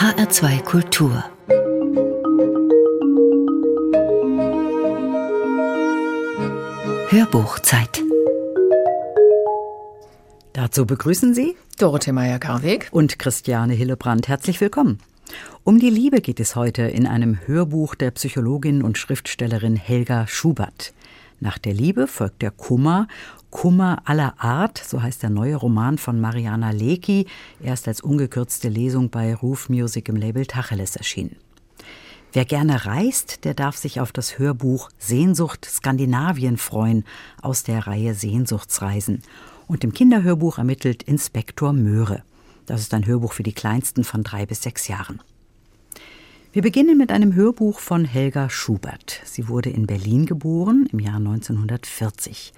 HR2 Kultur Hörbuchzeit Dazu begrüßen Sie Dorothee Meyer-Karweg und Christiane Hillebrand. Herzlich willkommen. Um die Liebe geht es heute in einem Hörbuch der Psychologin und Schriftstellerin Helga Schubert. Nach der Liebe folgt der Kummer, Kummer aller Art, so heißt der neue Roman von Mariana Lecki, erst als ungekürzte Lesung bei Roof Music im Label Tacheles erschienen. Wer gerne reist, der darf sich auf das Hörbuch Sehnsucht Skandinavien freuen aus der Reihe Sehnsuchtsreisen. Und im Kinderhörbuch ermittelt Inspektor Möhre. Das ist ein Hörbuch für die Kleinsten von drei bis sechs Jahren. Wir beginnen mit einem Hörbuch von Helga Schubert. Sie wurde in Berlin geboren im Jahr 1940.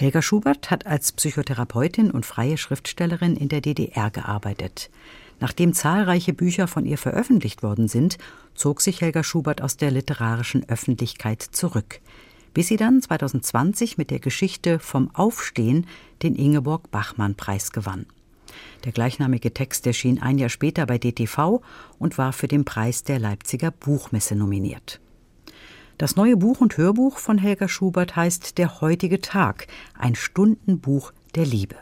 Helga Schubert hat als Psychotherapeutin und freie Schriftstellerin in der DDR gearbeitet. Nachdem zahlreiche Bücher von ihr veröffentlicht worden sind, zog sich Helga Schubert aus der literarischen Öffentlichkeit zurück, bis sie dann 2020 mit der Geschichte Vom Aufstehen den Ingeborg Bachmann Preis gewann. Der gleichnamige Text erschien ein Jahr später bei DTV und war für den Preis der Leipziger Buchmesse nominiert. Das neue Buch und Hörbuch von Helga Schubert heißt Der heutige Tag, ein Stundenbuch der Liebe.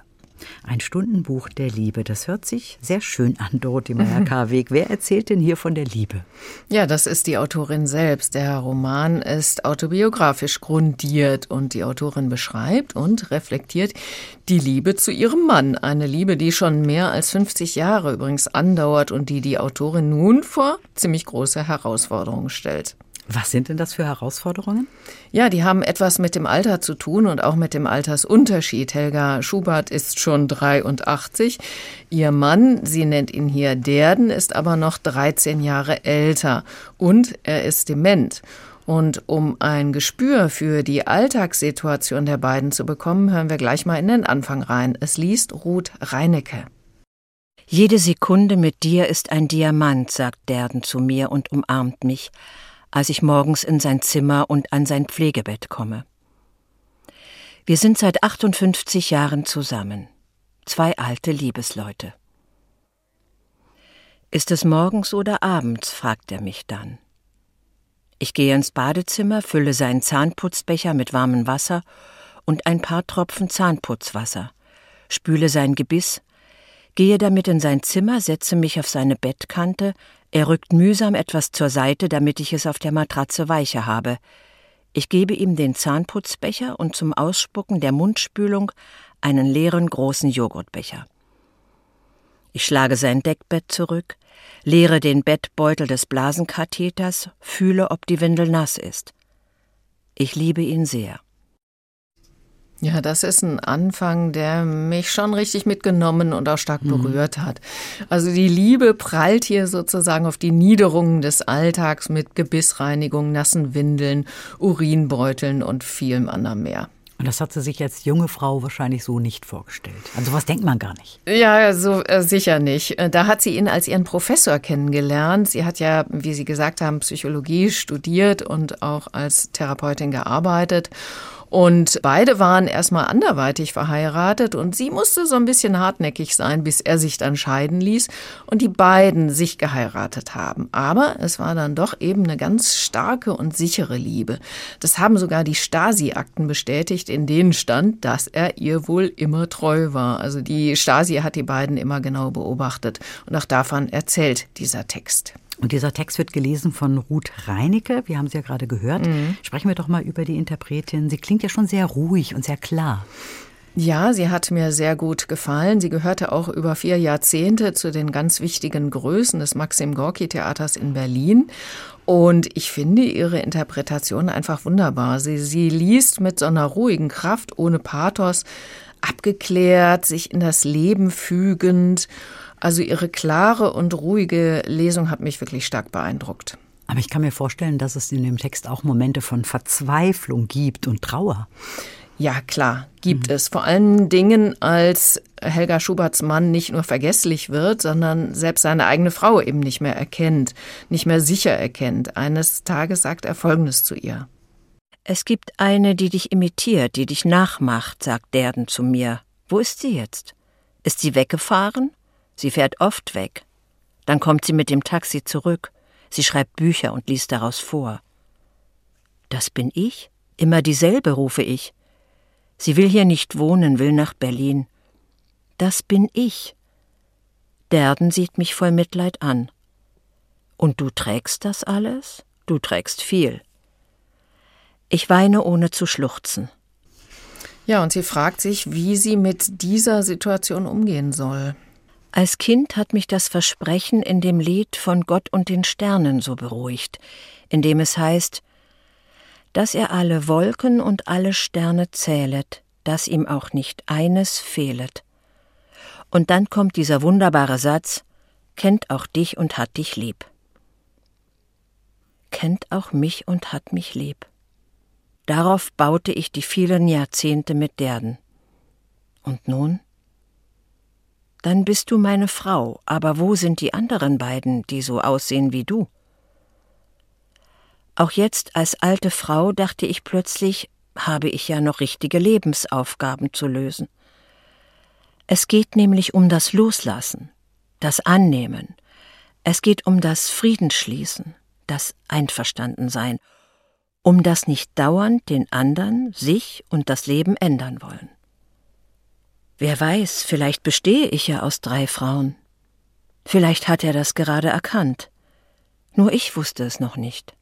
Ein Stundenbuch der Liebe. Das hört sich sehr schön an, Dorothee Meyer-Karweg. Wer erzählt denn hier von der Liebe? Ja, das ist die Autorin selbst. Der Roman ist autobiografisch grundiert und die Autorin beschreibt und reflektiert die Liebe zu ihrem Mann. Eine Liebe, die schon mehr als 50 Jahre übrigens andauert und die die Autorin nun vor ziemlich große Herausforderungen stellt. Was sind denn das für Herausforderungen? Ja, die haben etwas mit dem Alter zu tun und auch mit dem Altersunterschied. Helga Schubert ist schon 83. Ihr Mann, sie nennt ihn hier Derden, ist aber noch 13 Jahre älter und er ist dement. Und um ein Gespür für die Alltagssituation der beiden zu bekommen, hören wir gleich mal in den Anfang rein. Es liest Ruth Reinecke. Jede Sekunde mit dir ist ein Diamant, sagt Derden zu mir und umarmt mich als ich morgens in sein Zimmer und an sein Pflegebett komme. Wir sind seit 58 Jahren zusammen. Zwei alte Liebesleute. Ist es morgens oder abends? fragt er mich dann. Ich gehe ins Badezimmer, fülle seinen Zahnputzbecher mit warmem Wasser und ein paar Tropfen Zahnputzwasser, spüle sein Gebiss, gehe damit in sein Zimmer, setze mich auf seine Bettkante, er rückt mühsam etwas zur Seite, damit ich es auf der Matratze weicher habe. Ich gebe ihm den Zahnputzbecher und zum Ausspucken der Mundspülung einen leeren großen Joghurtbecher. Ich schlage sein Deckbett zurück, leere den Bettbeutel des Blasenkatheters, fühle, ob die Windel nass ist. Ich liebe ihn sehr. Ja, das ist ein Anfang, der mich schon richtig mitgenommen und auch stark mhm. berührt hat. Also die Liebe prallt hier sozusagen auf die Niederungen des Alltags mit Gebissreinigung, nassen Windeln, Urinbeuteln und vielem anderem mehr. Und das hat sie sich als junge Frau wahrscheinlich so nicht vorgestellt. Also was denkt man gar nicht. Ja, so äh, sicher nicht. Äh, da hat sie ihn als ihren Professor kennengelernt. Sie hat ja, wie Sie gesagt haben, Psychologie studiert und auch als Therapeutin gearbeitet. Und beide waren erstmal anderweitig verheiratet und sie musste so ein bisschen hartnäckig sein, bis er sich dann scheiden ließ und die beiden sich geheiratet haben. Aber es war dann doch eben eine ganz starke und sichere Liebe. Das haben sogar die Stasi-Akten bestätigt, in denen stand, dass er ihr wohl immer treu war. Also die Stasi hat die beiden immer genau beobachtet und auch davon erzählt dieser Text. Und dieser Text wird gelesen von Ruth Reinecke. Wir haben sie ja gerade gehört. Mhm. Sprechen wir doch mal über die Interpretin. Sie klingt ja schon sehr ruhig und sehr klar. Ja, sie hat mir sehr gut gefallen. Sie gehörte auch über vier Jahrzehnte zu den ganz wichtigen Größen des Maxim Gorki Theaters in Berlin. Und ich finde ihre Interpretation einfach wunderbar. Sie, sie liest mit so einer ruhigen Kraft, ohne Pathos, abgeklärt, sich in das Leben fügend. Also ihre klare und ruhige Lesung hat mich wirklich stark beeindruckt. Aber ich kann mir vorstellen, dass es in dem Text auch Momente von Verzweiflung gibt und Trauer. Ja, klar, gibt mhm. es. Vor allen Dingen, als Helga Schuberts Mann nicht nur vergesslich wird, sondern selbst seine eigene Frau eben nicht mehr erkennt, nicht mehr sicher erkennt. Eines Tages sagt er Folgendes zu ihr. Es gibt eine, die dich imitiert, die dich nachmacht, sagt Derden zu mir. Wo ist sie jetzt? Ist sie weggefahren? Sie fährt oft weg. Dann kommt sie mit dem Taxi zurück. Sie schreibt Bücher und liest daraus vor. Das bin ich? Immer dieselbe, rufe ich. Sie will hier nicht wohnen, will nach Berlin. Das bin ich. Derden sieht mich voll Mitleid an. Und du trägst das alles? Du trägst viel. Ich weine ohne zu schluchzen. Ja, und sie fragt sich, wie sie mit dieser Situation umgehen soll. Als Kind hat mich das Versprechen in dem Lied von Gott und den Sternen so beruhigt, in dem es heißt, dass er alle Wolken und alle Sterne zählet, dass ihm auch nicht eines fehlet. Und dann kommt dieser wunderbare Satz, kennt auch dich und hat dich lieb. Kennt auch mich und hat mich lieb. Darauf baute ich die vielen Jahrzehnte mit Derden. Und nun? Dann bist du meine Frau, aber wo sind die anderen beiden, die so aussehen wie du? Auch jetzt als alte Frau dachte ich plötzlich, habe ich ja noch richtige Lebensaufgaben zu lösen. Es geht nämlich um das Loslassen, das Annehmen. Es geht um das Friedensschließen, das Einverstandensein um das nicht dauernd den anderen, sich und das Leben ändern wollen. Wer weiß, vielleicht bestehe ich ja aus drei Frauen. Vielleicht hat er das gerade erkannt. Nur ich wusste es noch nicht.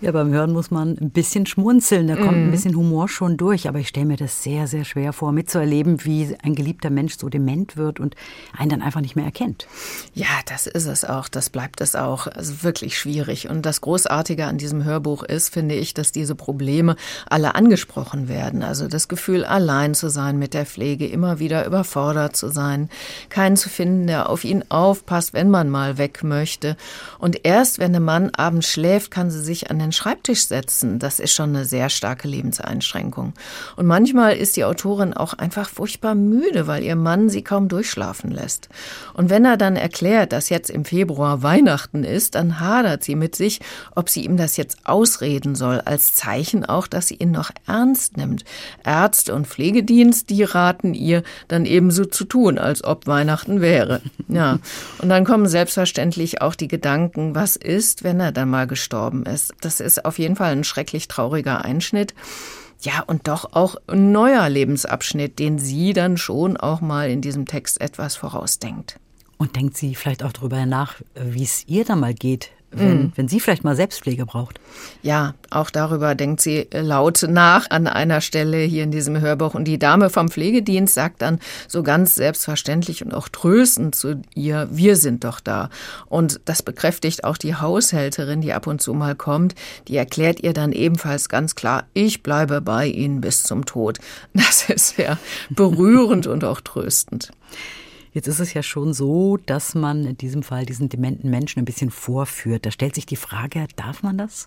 Ja, beim Hören muss man ein bisschen schmunzeln, da kommt mm. ein mhm. bisschen Humor schon durch, aber ich stelle mir das sehr, sehr schwer vor, mitzuerleben, wie ein geliebter Mensch so dement wird und einen dann einfach nicht mehr erkennt. Ja, das ist es auch, das bleibt es auch. Also wirklich schwierig. Und das Großartige an diesem Hörbuch ist, finde ich, dass diese Probleme alle angesprochen werden. Also das Gefühl, allein zu sein mit der Pflege, immer wieder überfordert zu sein, keinen zu finden, der auf ihn aufpasst, wenn man mal weg möchte. Und erst wenn der Mann abends schläft, kann sie sich an den Schreibtisch setzen, das ist schon eine sehr starke Lebenseinschränkung. Und manchmal ist die Autorin auch einfach furchtbar müde, weil ihr Mann sie kaum durchschlafen lässt. Und wenn er dann erklärt, dass jetzt im Februar Weihnachten ist, dann hadert sie mit sich, ob sie ihm das jetzt ausreden soll, als Zeichen auch, dass sie ihn noch ernst nimmt. Ärzte und Pflegedienst, die raten ihr, dann ebenso zu tun, als ob Weihnachten wäre. Ja. Und dann kommen selbstverständlich auch die Gedanken, was ist, wenn er dann mal gestorben ist. Das ist auf jeden Fall ein schrecklich trauriger Einschnitt. Ja, und doch auch ein neuer Lebensabschnitt, den sie dann schon auch mal in diesem Text etwas vorausdenkt. Und denkt sie vielleicht auch darüber nach, wie es ihr da mal geht, wenn, mm. wenn sie vielleicht mal Selbstpflege braucht. Ja, auch darüber denkt sie laut nach an einer Stelle hier in diesem Hörbuch. Und die Dame vom Pflegedienst sagt dann so ganz selbstverständlich und auch tröstend zu ihr, wir sind doch da. Und das bekräftigt auch die Haushälterin, die ab und zu mal kommt. Die erklärt ihr dann ebenfalls ganz klar, ich bleibe bei Ihnen bis zum Tod. Das ist sehr berührend und auch tröstend. Jetzt ist es ja schon so, dass man in diesem Fall diesen dementen Menschen ein bisschen vorführt. Da stellt sich die Frage, darf man das?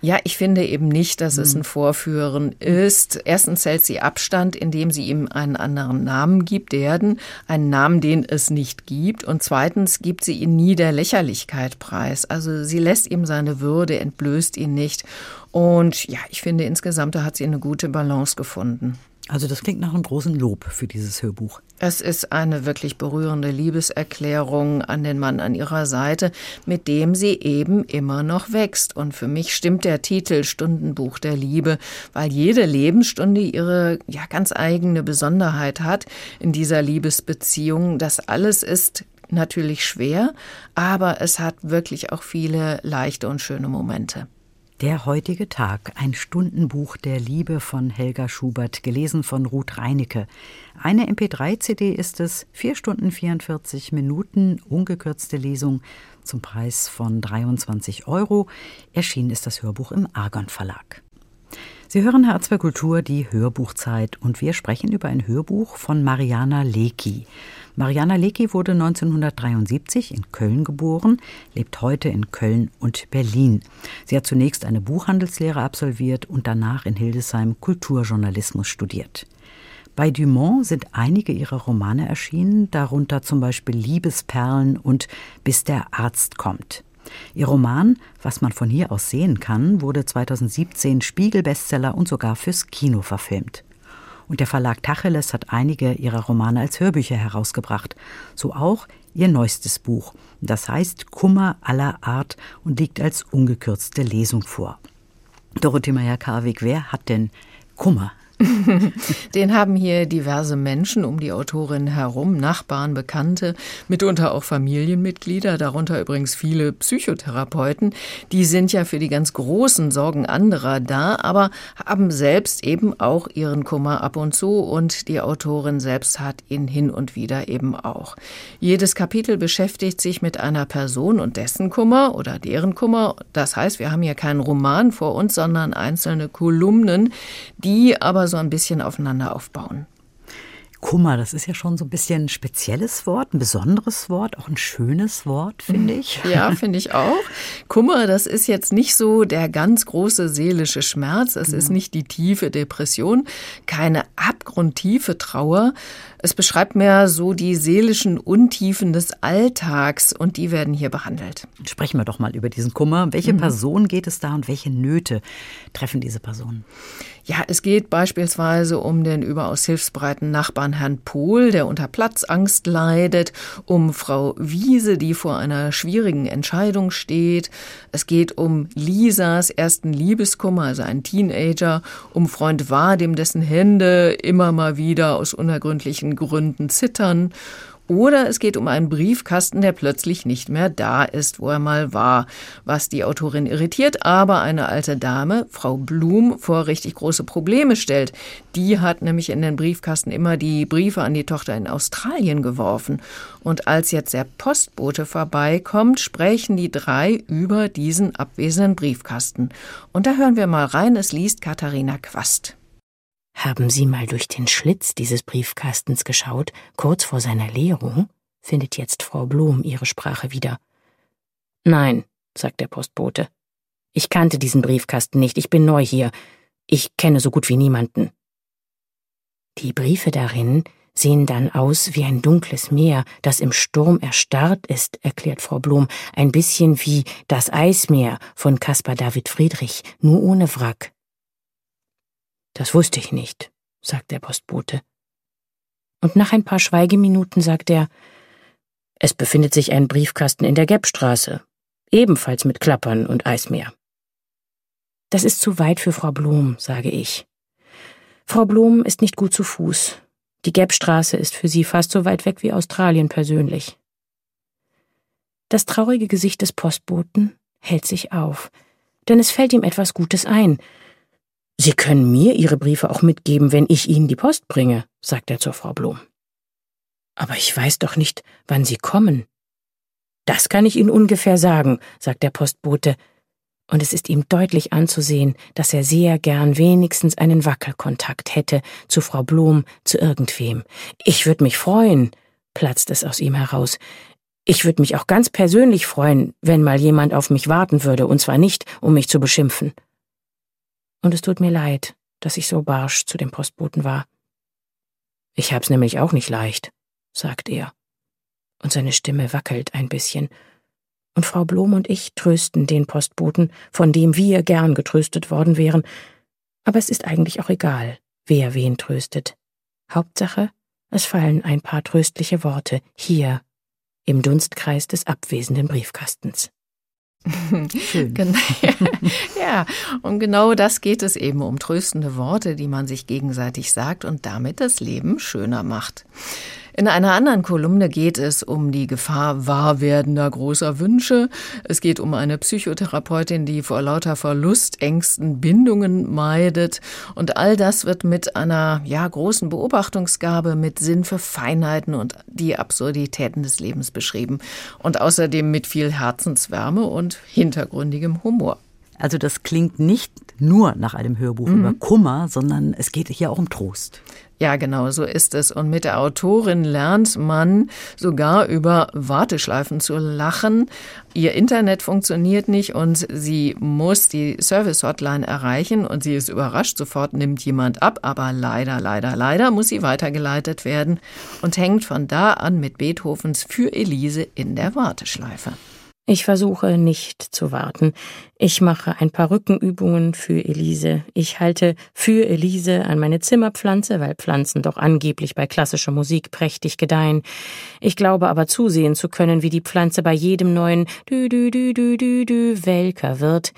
Ja, ich finde eben nicht, dass es hm. ein Vorführen ist. Erstens hält sie Abstand, indem sie ihm einen anderen Namen gibt, Derden, einen Namen, den es nicht gibt. Und zweitens gibt sie ihn nie der Lächerlichkeit preis. Also sie lässt ihm seine Würde, entblößt ihn nicht. Und ja, ich finde insgesamt, hat sie eine gute Balance gefunden. Also das klingt nach einem großen Lob für dieses Hörbuch. Es ist eine wirklich berührende Liebeserklärung an den Mann an ihrer Seite, mit dem sie eben immer noch wächst. Und für mich stimmt der Titel Stundenbuch der Liebe, weil jede Lebensstunde ihre ja ganz eigene Besonderheit hat in dieser Liebesbeziehung. Das alles ist natürlich schwer, aber es hat wirklich auch viele leichte und schöne Momente. Der heutige Tag, ein Stundenbuch der Liebe von Helga Schubert, gelesen von Ruth Reinecke. Eine MP3-CD ist es, 4 Stunden 44 Minuten, ungekürzte Lesung zum Preis von 23 Euro. Erschienen ist das Hörbuch im Argon Verlag. Sie hören H2 Kultur, die Hörbuchzeit, und wir sprechen über ein Hörbuch von Mariana Lecki. Mariana Lecki wurde 1973 in Köln geboren, lebt heute in Köln und Berlin. Sie hat zunächst eine Buchhandelslehre absolviert und danach in Hildesheim Kulturjournalismus studiert. Bei Dumont sind einige ihrer Romane erschienen, darunter zum Beispiel Liebesperlen und Bis der Arzt kommt. Ihr Roman, was man von hier aus sehen kann, wurde 2017 Spiegel-Bestseller und sogar fürs Kino verfilmt. Und der Verlag Tacheles hat einige ihrer Romane als Hörbücher herausgebracht. So auch ihr neuestes Buch. Das heißt Kummer aller Art und liegt als ungekürzte Lesung vor. Dorothee Meyer-Karwig, wer hat denn Kummer? Den haben hier diverse Menschen um die Autorin herum, Nachbarn, Bekannte, mitunter auch Familienmitglieder, darunter übrigens viele Psychotherapeuten. Die sind ja für die ganz großen Sorgen anderer da, aber haben selbst eben auch ihren Kummer ab und zu und die Autorin selbst hat ihn hin und wieder eben auch. Jedes Kapitel beschäftigt sich mit einer Person und dessen Kummer oder deren Kummer. Das heißt, wir haben hier keinen Roman vor uns, sondern einzelne Kolumnen, die aber so ein bisschen aufeinander aufbauen. Kummer, das ist ja schon so ein bisschen ein spezielles Wort, ein besonderes Wort, auch ein schönes Wort, finde ich. Ja, finde ich auch. Kummer, das ist jetzt nicht so der ganz große seelische Schmerz, es genau. ist nicht die tiefe Depression, keine abgrundtiefe Trauer. Es beschreibt mehr so die seelischen Untiefen des Alltags und die werden hier behandelt. Sprechen wir doch mal über diesen Kummer. Welche mhm. Person geht es da und welche Nöte treffen diese Personen? Ja, es geht beispielsweise um den überaus hilfsbereiten Nachbarn Herrn Pohl, der unter Platzangst leidet, um Frau Wiese, die vor einer schwierigen Entscheidung steht. Es geht um Lisas ersten Liebeskummer, also ein Teenager, um Freund Vadim, dessen Hände immer mal wieder aus unergründlichen Gründen zittern oder es geht um einen Briefkasten, der plötzlich nicht mehr da ist, wo er mal war, was die Autorin irritiert, aber eine alte Dame, Frau Blum, vor richtig große Probleme stellt. Die hat nämlich in den Briefkasten immer die Briefe an die Tochter in Australien geworfen. Und als jetzt der Postbote vorbeikommt, sprechen die drei über diesen abwesenden Briefkasten. Und da hören wir mal rein, es liest Katharina Quast. Haben Sie mal durch den Schlitz dieses Briefkastens geschaut, kurz vor seiner Leerung? findet jetzt Frau Blum ihre Sprache wieder. Nein, sagt der Postbote. Ich kannte diesen Briefkasten nicht, ich bin neu hier. Ich kenne so gut wie niemanden. Die Briefe darin sehen dann aus wie ein dunkles Meer, das im Sturm erstarrt ist, erklärt Frau Blum, ein bisschen wie das Eismeer von Caspar David Friedrich, nur ohne Wrack. Das wusste ich nicht, sagt der Postbote. Und nach ein paar Schweigeminuten sagt er, es befindet sich ein Briefkasten in der Geppstraße, ebenfalls mit Klappern und Eismeer. Das ist zu weit für Frau Blum, sage ich. Frau Blum ist nicht gut zu Fuß. Die Geppstraße ist für sie fast so weit weg wie Australien persönlich. Das traurige Gesicht des Postboten hält sich auf, denn es fällt ihm etwas Gutes ein, Sie können mir Ihre Briefe auch mitgeben, wenn ich Ihnen die Post bringe, sagt er zur Frau Blum. Aber ich weiß doch nicht, wann Sie kommen. Das kann ich Ihnen ungefähr sagen, sagt der Postbote, und es ist ihm deutlich anzusehen, dass er sehr gern wenigstens einen Wackelkontakt hätte zu Frau Blum, zu irgendwem. Ich würde mich freuen, platzt es aus ihm heraus. Ich würde mich auch ganz persönlich freuen, wenn mal jemand auf mich warten würde, und zwar nicht, um mich zu beschimpfen. Und es tut mir leid, dass ich so barsch zu dem Postboten war. Ich hab's nämlich auch nicht leicht, sagt er. Und seine Stimme wackelt ein bisschen. Und Frau Blom und ich trösten den Postboten, von dem wir gern getröstet worden wären. Aber es ist eigentlich auch egal, wer wen tröstet. Hauptsache, es fallen ein paar tröstliche Worte hier im Dunstkreis des abwesenden Briefkastens. Schön. ja, und genau das geht es eben um tröstende Worte, die man sich gegenseitig sagt und damit das Leben schöner macht. In einer anderen Kolumne geht es um die Gefahr wahrwerdender großer Wünsche. Es geht um eine Psychotherapeutin, die vor lauter Verlustängsten Bindungen meidet. Und all das wird mit einer, ja, großen Beobachtungsgabe, mit Sinn für Feinheiten und die Absurditäten des Lebens beschrieben. Und außerdem mit viel Herzenswärme und hintergründigem Humor. Also das klingt nicht nur nach einem Hörbuch mhm. über Kummer, sondern es geht hier auch um Trost. Ja, genau, so ist es. Und mit der Autorin lernt man sogar über Warteschleifen zu lachen. Ihr Internet funktioniert nicht und sie muss die Service-Hotline erreichen und sie ist überrascht. Sofort nimmt jemand ab, aber leider, leider, leider muss sie weitergeleitet werden und hängt von da an mit Beethovens Für Elise in der Warteschleife. Ich versuche nicht zu warten. Ich mache ein paar Rückenübungen für Elise. Ich halte für Elise an meine Zimmerpflanze, weil Pflanzen doch angeblich bei klassischer Musik prächtig gedeihen. Ich glaube aber zusehen zu können, wie die Pflanze bei jedem neuen Dü Dü Dü Dü Dü Dü welker wird.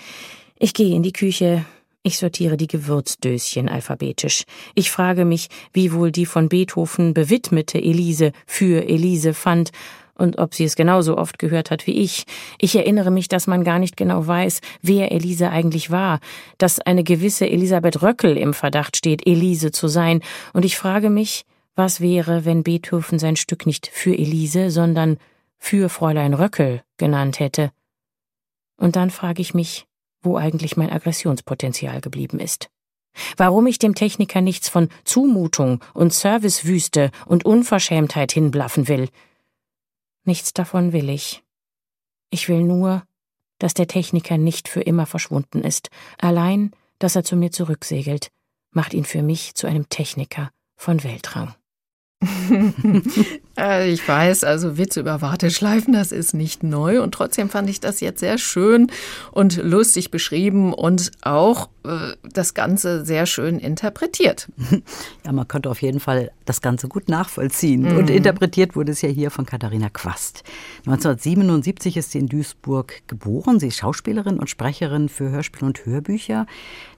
Ich gehe in die Küche. Ich sortiere die Gewürzdöschen alphabetisch. Ich frage mich, wie wohl die von Beethoven bewidmete Elise für Elise fand und ob sie es genauso oft gehört hat wie ich. Ich erinnere mich, dass man gar nicht genau weiß, wer Elise eigentlich war, dass eine gewisse Elisabeth Röckel im Verdacht steht, Elise zu sein, und ich frage mich, was wäre, wenn Beethoven sein Stück nicht für Elise, sondern für Fräulein Röckel genannt hätte. Und dann frage ich mich, wo eigentlich mein Aggressionspotenzial geblieben ist. Warum ich dem Techniker nichts von Zumutung und Servicewüste und Unverschämtheit hinblaffen will, Nichts davon will ich. Ich will nur, dass der Techniker nicht für immer verschwunden ist. Allein, dass er zu mir zurücksegelt, macht ihn für mich zu einem Techniker von Weltrang. Äh, ich weiß, also Witze über Warteschleifen, das ist nicht neu und trotzdem fand ich das jetzt sehr schön und lustig beschrieben und auch äh, das Ganze sehr schön interpretiert. Ja, man konnte auf jeden Fall das Ganze gut nachvollziehen. Mhm. Und interpretiert wurde es ja hier von Katharina Quast. 1977 ist sie in Duisburg geboren. Sie ist Schauspielerin und Sprecherin für Hörspiel und Hörbücher.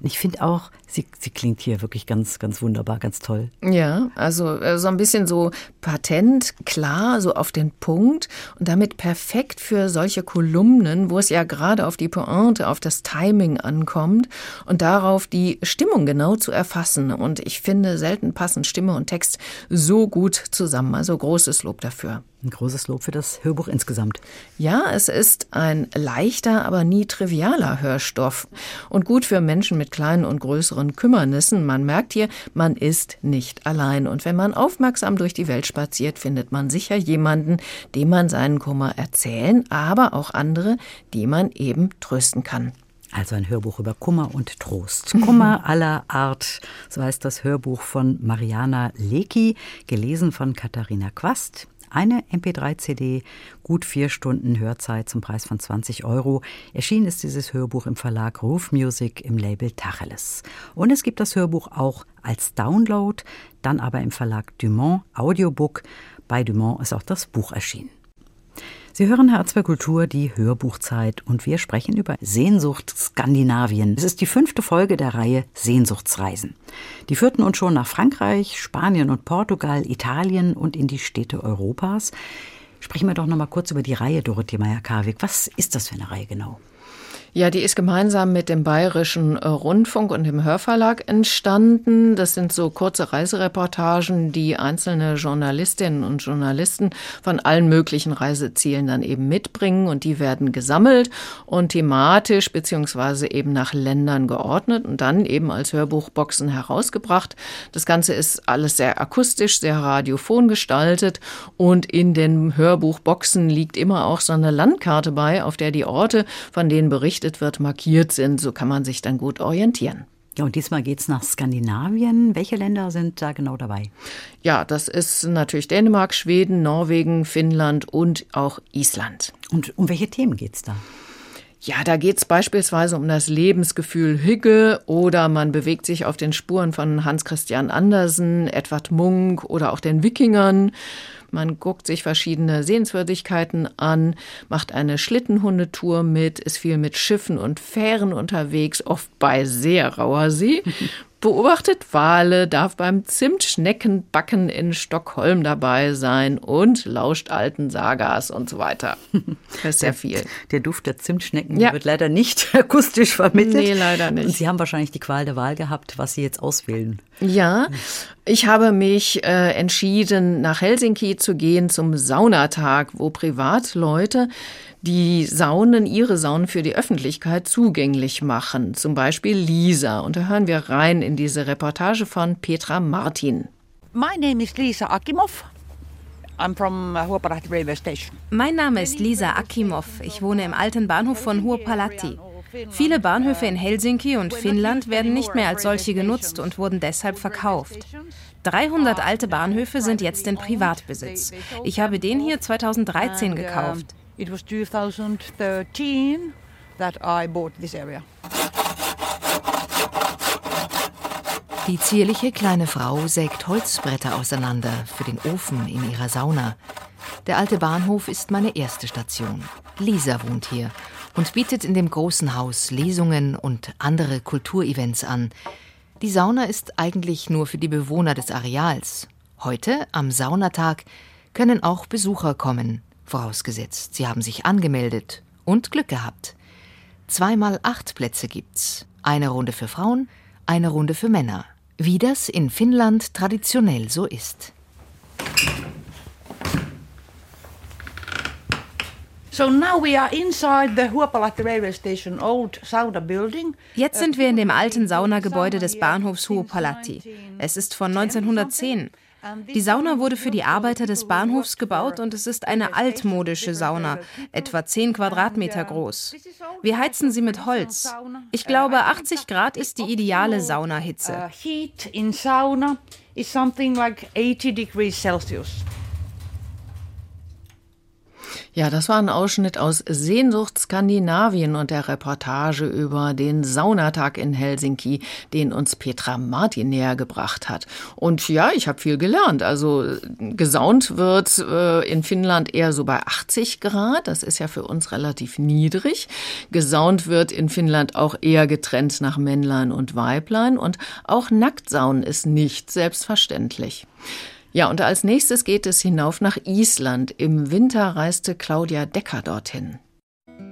Ich finde auch, sie, sie klingt hier wirklich ganz, ganz wunderbar, ganz toll. Ja, also äh, so ein bisschen so patent, klar, so auf den Punkt und damit perfekt für solche Kolumnen, wo es ja gerade auf die Pointe, auf das Timing ankommt und darauf die Stimmung genau zu erfassen. Und ich finde, selten passen Stimme und Text so gut zusammen. Also großes Lob dafür. Ein großes Lob für das Hörbuch insgesamt. Ja, es ist ein leichter, aber nie trivialer Hörstoff und gut für Menschen mit kleinen und größeren Kümmernissen. Man merkt hier, man ist nicht allein. Und wenn man aufmerksam durch die Welt spaziert, findet man sicher jemanden, dem man seinen Kummer erzählen, aber auch andere, die man eben trösten kann. Also ein Hörbuch über Kummer und Trost. Kummer aller Art, so heißt das Hörbuch von Mariana Lecki, gelesen von Katharina Quast. Eine MP3-CD, gut vier Stunden Hörzeit zum Preis von 20 Euro. Erschienen ist dieses Hörbuch im Verlag Roof Music im Label Tacheles. Und es gibt das Hörbuch auch als Download, dann aber im Verlag Dumont Audiobook. Bei Dumont ist auch das Buch erschienen. Sie hören H2 Kultur, die Hörbuchzeit und wir sprechen über Sehnsucht Skandinavien. Es ist die fünfte Folge der Reihe Sehnsuchtsreisen. Die führten uns schon nach Frankreich, Spanien und Portugal, Italien und in die Städte Europas. Sprechen wir doch noch mal kurz über die Reihe Dorothee Meyer-Karwig. Was ist das für eine Reihe genau? Ja, die ist gemeinsam mit dem Bayerischen äh, Rundfunk und dem Hörverlag entstanden. Das sind so kurze Reisereportagen, die einzelne Journalistinnen und Journalisten von allen möglichen Reisezielen dann eben mitbringen und die werden gesammelt und thematisch beziehungsweise eben nach Ländern geordnet und dann eben als Hörbuchboxen herausgebracht. Das Ganze ist alles sehr akustisch, sehr radiophon gestaltet und in den Hörbuchboxen liegt immer auch so eine Landkarte bei, auf der die Orte, von denen berichtet berichtet wird, markiert sind. So kann man sich dann gut orientieren. Ja, und diesmal geht es nach Skandinavien. Welche Länder sind da genau dabei? Ja, das ist natürlich Dänemark, Schweden, Norwegen, Finnland und auch Island. Und um welche Themen geht es da? Ja, da geht es beispielsweise um das Lebensgefühl Hügge oder man bewegt sich auf den Spuren von Hans Christian Andersen, Edward Munk oder auch den Wikingern. Man guckt sich verschiedene Sehenswürdigkeiten an, macht eine Schlittenhundetour mit, ist viel mit Schiffen und Fähren unterwegs, oft bei sehr rauer See beobachtet Wale, darf beim Zimtschneckenbacken in Stockholm dabei sein und lauscht alten Sagas und so weiter. Das ist sehr viel. Der Duft der Zimtschnecken ja. wird leider nicht akustisch vermittelt. Nee, leider nicht. Und Sie haben wahrscheinlich die Qual der Wahl gehabt, was Sie jetzt auswählen. Ja, ich habe mich äh, entschieden, nach Helsinki zu gehen zum Saunatag, wo Privatleute die Saunen, ihre Saunen für die Öffentlichkeit zugänglich machen. Zum Beispiel Lisa. Und da hören wir rein in diese Reportage von Petra Martin. My name is Lisa Akimov. I'm from uh, Huopalahti Railway Station. Mein Name ist Lisa Akimov. Ich wohne im alten Bahnhof von Huopalahti. Viele Bahnhöfe in Helsinki und Finnland werden nicht mehr als solche genutzt und wurden deshalb verkauft. 300 alte Bahnhöfe sind jetzt in Privatbesitz. Ich habe den hier 2013 gekauft. It was 2013 that I bought this area. Die zierliche kleine Frau sägt Holzbretter auseinander für den Ofen in ihrer Sauna. Der alte Bahnhof ist meine erste Station. Lisa wohnt hier und bietet in dem großen Haus Lesungen und andere Kulturevents an. Die Sauna ist eigentlich nur für die Bewohner des Areals. Heute, am Saunatag, können auch Besucher kommen, vorausgesetzt, sie haben sich angemeldet und Glück gehabt. Zweimal acht Plätze gibt's. Eine Runde für Frauen, eine Runde für Männer wie das in Finnland traditionell so ist. Jetzt sind wir in dem alten Saunagebäude des Bahnhofs Huopalatti. Es ist von 1910. Die Sauna wurde für die Arbeiter des Bahnhofs gebaut und es ist eine altmodische Sauna, etwa 10 Quadratmeter groß. Wir heizen sie mit Holz. Ich glaube, 80 Grad ist die ideale Saunahitze. Heat in sauna is something like 80 degrees Celsius. Ja, das war ein Ausschnitt aus Sehnsucht Skandinavien und der Reportage über den Saunatag in Helsinki, den uns Petra Martin näher gebracht hat. Und ja, ich habe viel gelernt. Also gesaunt wird äh, in Finnland eher so bei 80 Grad. Das ist ja für uns relativ niedrig. Gesaunt wird in Finnland auch eher getrennt nach Männlein und Weiblein. Und auch Nacktsaunen ist nicht selbstverständlich. Ja, und als nächstes geht es hinauf nach Island. Im Winter reiste Claudia Decker dorthin.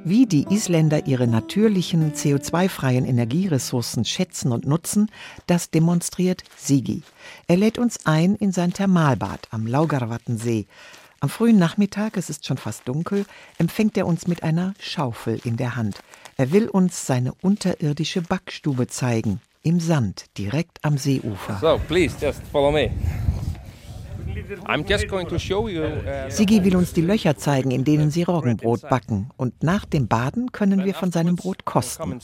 Wie die Isländer ihre natürlichen CO2-freien Energieressourcen schätzen und nutzen, das demonstriert Sigi. Er lädt uns ein in sein Thermalbad am Laugarwattensee. Am frühen Nachmittag, es ist schon fast dunkel, empfängt er uns mit einer Schaufel in der Hand. Er will uns seine unterirdische Backstube zeigen, im Sand, direkt am Seeufer. So, please, just follow me. Uh, Sigi will uns die Löcher zeigen, in denen sie Roggenbrot backen. Und nach dem Baden können wir von seinem Brot kosten.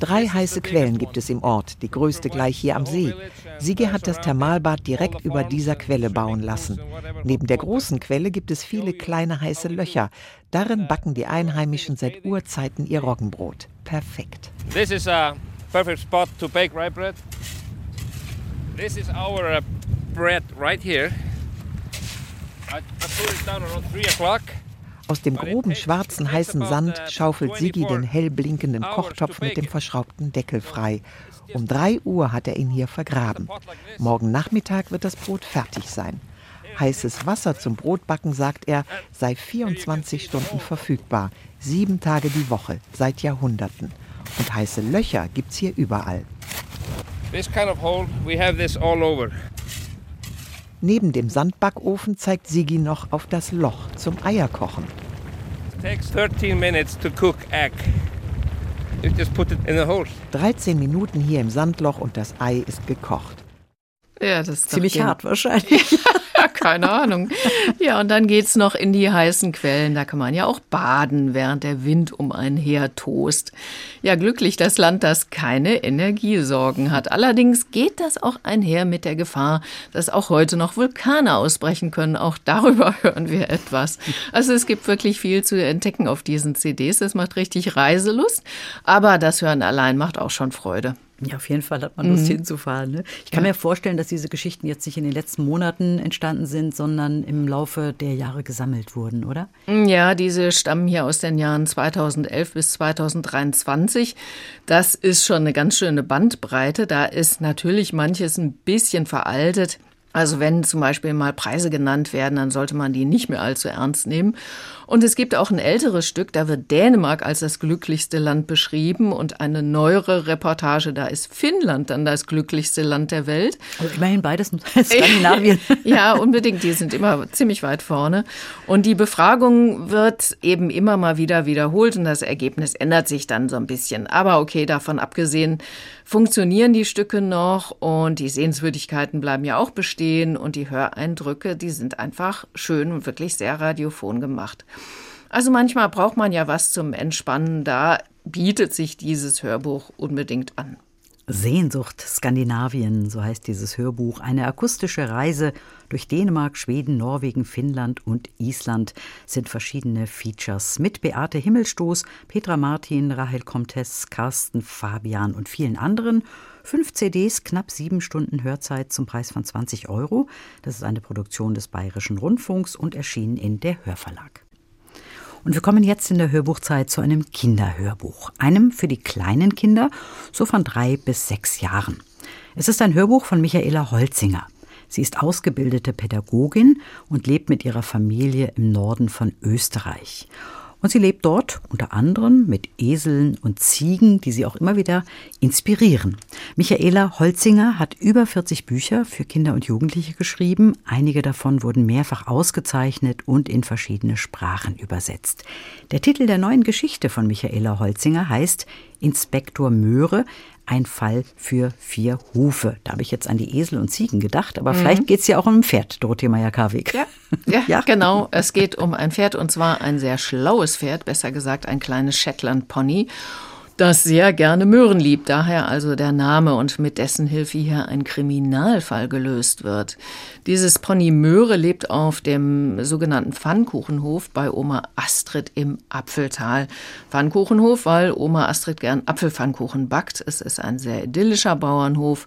Drei heiße Quellen gibt es im Ort, die größte gleich hier am See. Sigi hat das Thermalbad direkt über dieser Quelle bauen lassen. Neben der großen Quelle gibt es viele kleine heiße Löcher. Darin backen die Einheimischen seit Urzeiten ihr Roggenbrot. Perfekt. This is a perfect spot to bake rye bread. This is our uh, bread right here. I, put it down around 3 o'clock. Aus dem groben schwarzen heißen Sand uh, schaufelt Sigi den hell blinkenden Kochtopf mit dem verschraubten Deckel frei. Um 3 Uhr hat er ihn hier vergraben. Morgen Nachmittag wird das Brot fertig sein. Heißes Wasser zum Brotbacken, sagt er, sei 24 Stunden verfügbar, sieben Tage die Woche, seit Jahrhunderten. Und heiße Löcher gibt's hier überall. Kind of hole, Neben dem Sandbackofen zeigt Sigi noch auf das Loch zum Eierkochen. It takes 13 minutes to cook egg. You just put it in the hole. 13 Minuten hier im Sandloch und das Ei ist gekocht. Ja, das ist ziemlich hart wahrscheinlich. keine Ahnung. Ja, und dann geht's noch in die heißen Quellen. Da kann man ja auch baden, während der Wind um einen her tost. Ja, glücklich das Land, das keine Energiesorgen hat. Allerdings geht das auch einher mit der Gefahr, dass auch heute noch Vulkane ausbrechen können. Auch darüber hören wir etwas. Also es gibt wirklich viel zu entdecken auf diesen CDs. Das macht richtig Reiselust. Aber das Hören allein macht auch schon Freude. Ja, auf jeden Fall hat man Lust mhm. hinzufahren. Ne? Ich kann ja. mir vorstellen, dass diese Geschichten jetzt nicht in den letzten Monaten entstanden sind, sondern im Laufe der Jahre gesammelt wurden, oder? Ja, diese stammen hier aus den Jahren 2011 bis 2023. Das ist schon eine ganz schöne Bandbreite. Da ist natürlich manches ein bisschen veraltet. Also wenn zum Beispiel mal Preise genannt werden, dann sollte man die nicht mehr allzu ernst nehmen. Und es gibt auch ein älteres Stück, da wird Dänemark als das glücklichste Land beschrieben und eine neuere Reportage, da ist Finnland dann das glücklichste Land der Welt. Also immerhin beides Skandinavien. ja, unbedingt, die sind immer ziemlich weit vorne. Und die Befragung wird eben immer mal wieder wiederholt und das Ergebnis ändert sich dann so ein bisschen. Aber okay, davon abgesehen, funktionieren die Stücke noch und die Sehenswürdigkeiten bleiben ja auch bestehen und die Höreindrücke, die sind einfach schön und wirklich sehr radiophon gemacht. Also manchmal braucht man ja was zum Entspannen, da bietet sich dieses Hörbuch unbedingt an. Sehnsucht Skandinavien, so heißt dieses Hörbuch. Eine akustische Reise durch Dänemark, Schweden, Norwegen, Finnland und Island sind verschiedene Features mit Beate Himmelstoß, Petra Martin, Rahel Comtes, Carsten Fabian und vielen anderen. Fünf CDs, knapp sieben Stunden Hörzeit zum Preis von 20 Euro. Das ist eine Produktion des Bayerischen Rundfunks und erschienen in der Hörverlag. Und wir kommen jetzt in der Hörbuchzeit zu einem Kinderhörbuch. Einem für die kleinen Kinder, so von drei bis sechs Jahren. Es ist ein Hörbuch von Michaela Holzinger. Sie ist ausgebildete Pädagogin und lebt mit ihrer Familie im Norden von Österreich. Und sie lebt dort unter anderem mit Eseln und Ziegen, die sie auch immer wieder inspirieren. Michaela Holzinger hat über 40 Bücher für Kinder und Jugendliche geschrieben. Einige davon wurden mehrfach ausgezeichnet und in verschiedene Sprachen übersetzt. Der Titel der neuen Geschichte von Michaela Holzinger heißt Inspektor Möhre, ein Fall für vier Hufe. Da habe ich jetzt an die Esel und Ziegen gedacht, aber mhm. vielleicht geht es ja auch um ein Pferd, Dorothee Meyer-Karwig. Ja, ja, ja, genau. Es geht um ein Pferd und zwar ein sehr schlaues Pferd, besser gesagt ein kleines Shetland-Pony das sehr gerne Möhren liebt, daher also der Name und mit dessen Hilfe hier ein Kriminalfall gelöst wird. Dieses Pony Möhre lebt auf dem sogenannten Pfannkuchenhof bei Oma Astrid im Apfeltal. Pfannkuchenhof, weil Oma Astrid gern Apfelpfannkuchen backt. Es ist ein sehr idyllischer Bauernhof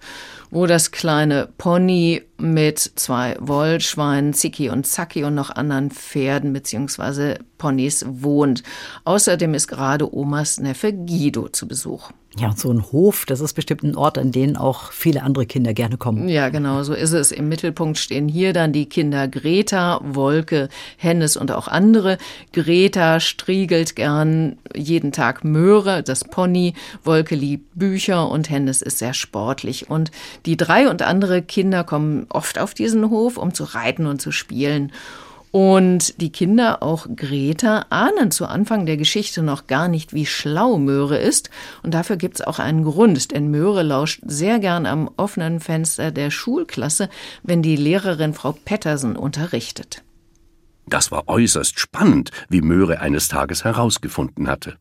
wo das kleine Pony mit zwei Wollschweinen, Zicki und Zacki und noch anderen Pferden bzw. Ponys wohnt. Außerdem ist gerade Omas Neffe Guido zu Besuch. Ja, und so ein Hof, das ist bestimmt ein Ort, an den auch viele andere Kinder gerne kommen. Ja, genau, so ist es. Im Mittelpunkt stehen hier dann die Kinder Greta, Wolke, Hennes und auch andere. Greta striegelt gern jeden Tag Möhre, das Pony. Wolke liebt Bücher und Hennes ist sehr sportlich. Und die drei und andere Kinder kommen oft auf diesen Hof, um zu reiten und zu spielen. Und die Kinder, auch Greta, ahnen zu Anfang der Geschichte noch gar nicht, wie schlau Möhre ist. Und dafür gibt es auch einen Grund, denn Möhre lauscht sehr gern am offenen Fenster der Schulklasse, wenn die Lehrerin Frau Pettersen unterrichtet. Das war äußerst spannend, wie Möhre eines Tages herausgefunden hatte.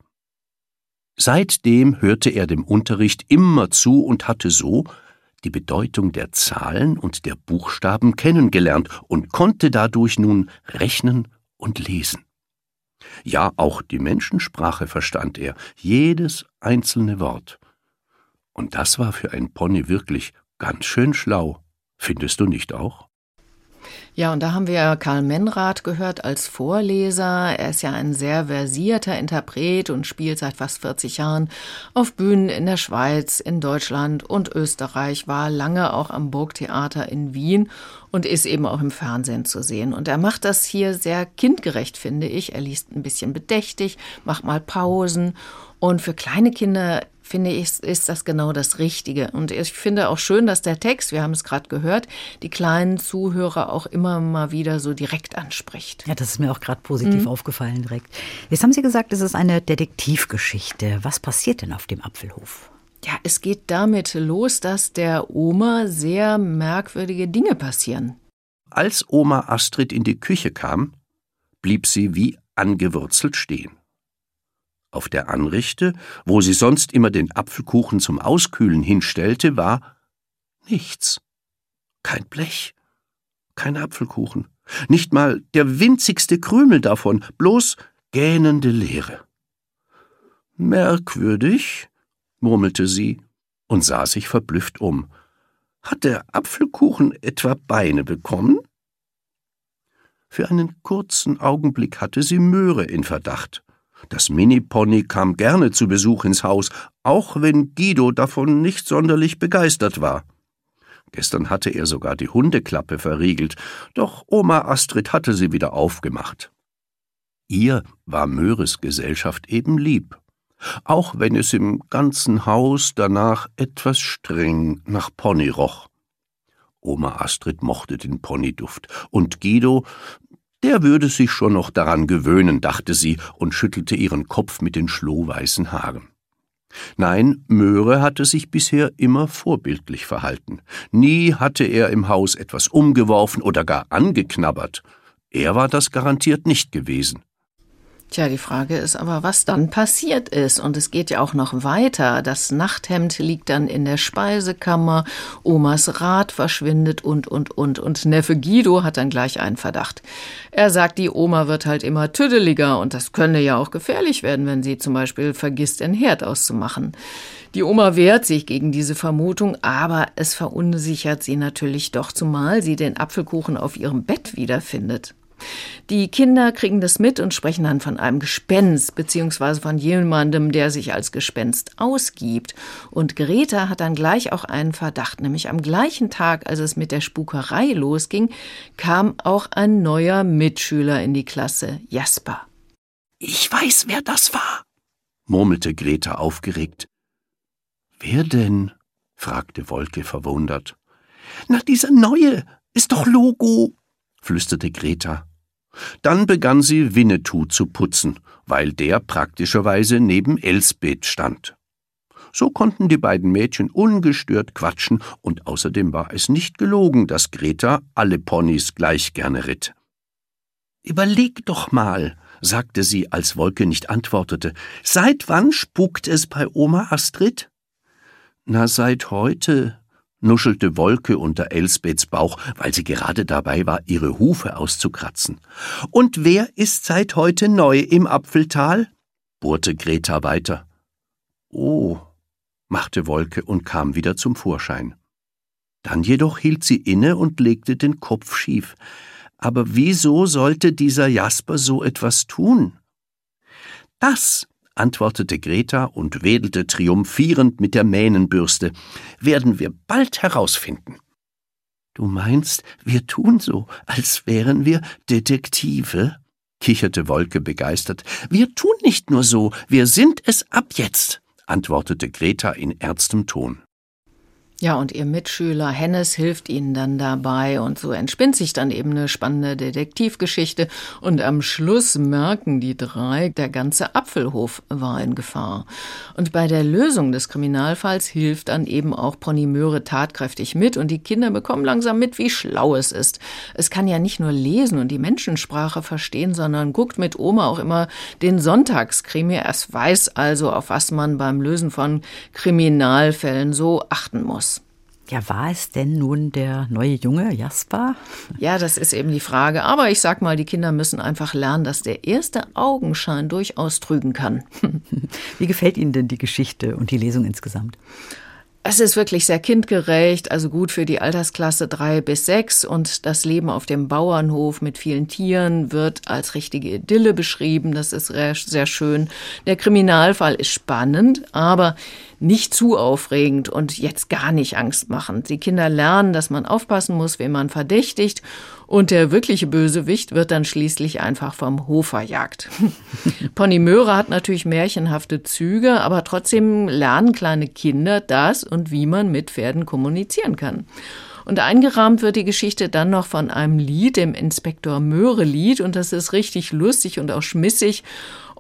Seitdem hörte er dem Unterricht immer zu und hatte so, die Bedeutung der Zahlen und der Buchstaben kennengelernt und konnte dadurch nun rechnen und lesen. Ja, auch die Menschensprache verstand er, jedes einzelne Wort. Und das war für ein Pony wirklich ganz schön schlau. Findest du nicht auch? Ja, und da haben wir Karl Menrath gehört als Vorleser. Er ist ja ein sehr versierter Interpret und spielt seit fast 40 Jahren auf Bühnen in der Schweiz, in Deutschland und Österreich, war lange auch am Burgtheater in Wien und ist eben auch im Fernsehen zu sehen. Und er macht das hier sehr kindgerecht, finde ich. Er liest ein bisschen bedächtig, macht mal Pausen. Und für kleine Kinder finde ich, ist das genau das Richtige. Und ich finde auch schön, dass der Text, wir haben es gerade gehört, die kleinen Zuhörer auch immer mal wieder so direkt anspricht. Ja, das ist mir auch gerade positiv mhm. aufgefallen direkt. Jetzt haben Sie gesagt, es ist eine Detektivgeschichte. Was passiert denn auf dem Apfelhof? Ja, es geht damit los, dass der Oma sehr merkwürdige Dinge passieren. Als Oma Astrid in die Küche kam, blieb sie wie angewurzelt stehen. Auf der Anrichte, wo sie sonst immer den Apfelkuchen zum Auskühlen hinstellte, war nichts. Kein Blech, kein Apfelkuchen, nicht mal der winzigste Krümel davon, bloß gähnende Leere. Merkwürdig, murmelte sie und sah sich verblüfft um. Hat der Apfelkuchen etwa Beine bekommen? Für einen kurzen Augenblick hatte sie Möhre in Verdacht. Das Minipony kam gerne zu Besuch ins Haus, auch wenn Guido davon nicht sonderlich begeistert war. Gestern hatte er sogar die Hundeklappe verriegelt, doch Oma Astrid hatte sie wieder aufgemacht. Ihr war Möhres Gesellschaft eben lieb, auch wenn es im ganzen Haus danach etwas streng nach Pony roch. Oma Astrid mochte den Ponyduft, und Guido der würde sich schon noch daran gewöhnen, dachte sie und schüttelte ihren Kopf mit den schlohweißen Haaren. Nein, Möhre hatte sich bisher immer vorbildlich verhalten. Nie hatte er im Haus etwas umgeworfen oder gar angeknabbert. Er war das garantiert nicht gewesen. Tja, die Frage ist aber, was dann passiert ist. Und es geht ja auch noch weiter. Das Nachthemd liegt dann in der Speisekammer, Omas Rad verschwindet und, und, und. Und Neffe Guido hat dann gleich einen Verdacht. Er sagt, die Oma wird halt immer tüdeliger und das könne ja auch gefährlich werden, wenn sie zum Beispiel vergisst, den Herd auszumachen. Die Oma wehrt sich gegen diese Vermutung, aber es verunsichert sie natürlich doch, zumal sie den Apfelkuchen auf ihrem Bett wiederfindet. Die Kinder kriegen das mit und sprechen dann von einem Gespenst, beziehungsweise von jemandem, der sich als Gespenst ausgibt. Und Greta hat dann gleich auch einen Verdacht, nämlich am gleichen Tag, als es mit der Spukerei losging, kam auch ein neuer Mitschüler in die Klasse, Jasper. Ich weiß, wer das war, murmelte Greta aufgeregt. Wer denn? fragte Wolke verwundert. Na, dieser neue ist doch Logo, flüsterte Greta. Dann begann sie Winnetou zu putzen, weil der praktischerweise neben Elsbeth stand. So konnten die beiden Mädchen ungestört quatschen, und außerdem war es nicht gelogen, dass Greta alle Ponys gleich gerne ritt. Überleg doch mal, sagte sie, als Wolke nicht antwortete, seit wann spukt es bei Oma Astrid? Na, seit heute, nuschelte Wolke unter Elsbeths Bauch, weil sie gerade dabei war, ihre Hufe auszukratzen. Und wer ist seit heute neu im Apfeltal? bohrte Greta weiter. Oh, machte Wolke und kam wieder zum Vorschein. Dann jedoch hielt sie inne und legte den Kopf schief. Aber wieso sollte dieser Jasper so etwas tun? Das antwortete Greta und wedelte triumphierend mit der Mähnenbürste, werden wir bald herausfinden. Du meinst, wir tun so, als wären wir Detektive? kicherte Wolke begeistert. Wir tun nicht nur so, wir sind es ab jetzt, antwortete Greta in ernstem Ton. Ja, und ihr Mitschüler Hennes hilft ihnen dann dabei und so entspinnt sich dann eben eine spannende Detektivgeschichte und am Schluss merken die drei, der ganze Apfelhof war in Gefahr. Und bei der Lösung des Kriminalfalls hilft dann eben auch Pony Möhre tatkräftig mit und die Kinder bekommen langsam mit, wie schlau es ist. Es kann ja nicht nur lesen und die Menschensprache verstehen, sondern guckt mit Oma auch immer den Sonntagskrimi. Es weiß also, auf was man beim Lösen von Kriminalfällen so achten muss. Ja, war es denn nun der neue Junge, Jasper? Ja, das ist eben die Frage. Aber ich sag mal, die Kinder müssen einfach lernen, dass der erste Augenschein durchaus trügen kann. Wie gefällt Ihnen denn die Geschichte und die Lesung insgesamt? Es ist wirklich sehr kindgerecht, also gut für die Altersklasse drei bis sechs und das Leben auf dem Bauernhof mit vielen Tieren wird als richtige Idylle beschrieben. Das ist sehr schön. Der Kriminalfall ist spannend, aber nicht zu aufregend und jetzt gar nicht angstmachend. Die Kinder lernen, dass man aufpassen muss, wen man verdächtigt und der wirkliche Bösewicht wird dann schließlich einfach vom Hof verjagt. Pony Möhre hat natürlich märchenhafte Züge, aber trotzdem lernen kleine Kinder das und wie man mit Pferden kommunizieren kann. Und eingerahmt wird die Geschichte dann noch von einem Lied, dem Inspektor Möhre-Lied. Und das ist richtig lustig und auch schmissig.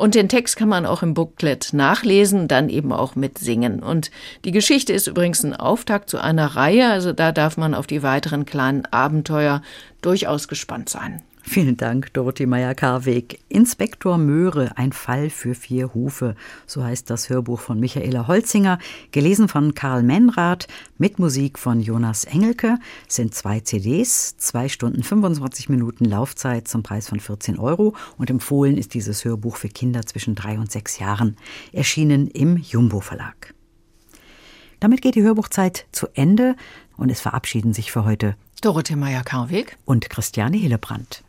Und den Text kann man auch im Booklet nachlesen, dann eben auch mitsingen. Und die Geschichte ist übrigens ein Auftakt zu einer Reihe. Also da darf man auf die weiteren kleinen Abenteuer durchaus gespannt sein. Vielen Dank, Dorothee Meyer-Karweg. Inspektor Möhre, ein Fall für vier Hufe. So heißt das Hörbuch von Michaela Holzinger, gelesen von Karl Menrath, mit Musik von Jonas Engelke, sind zwei CDs, zwei Stunden 25 Minuten Laufzeit zum Preis von 14 Euro und empfohlen ist dieses Hörbuch für Kinder zwischen drei und sechs Jahren, erschienen im Jumbo Verlag. Damit geht die Hörbuchzeit zu Ende und es verabschieden sich für heute Dorothee Meyer-Karweg und Christiane Hillebrand.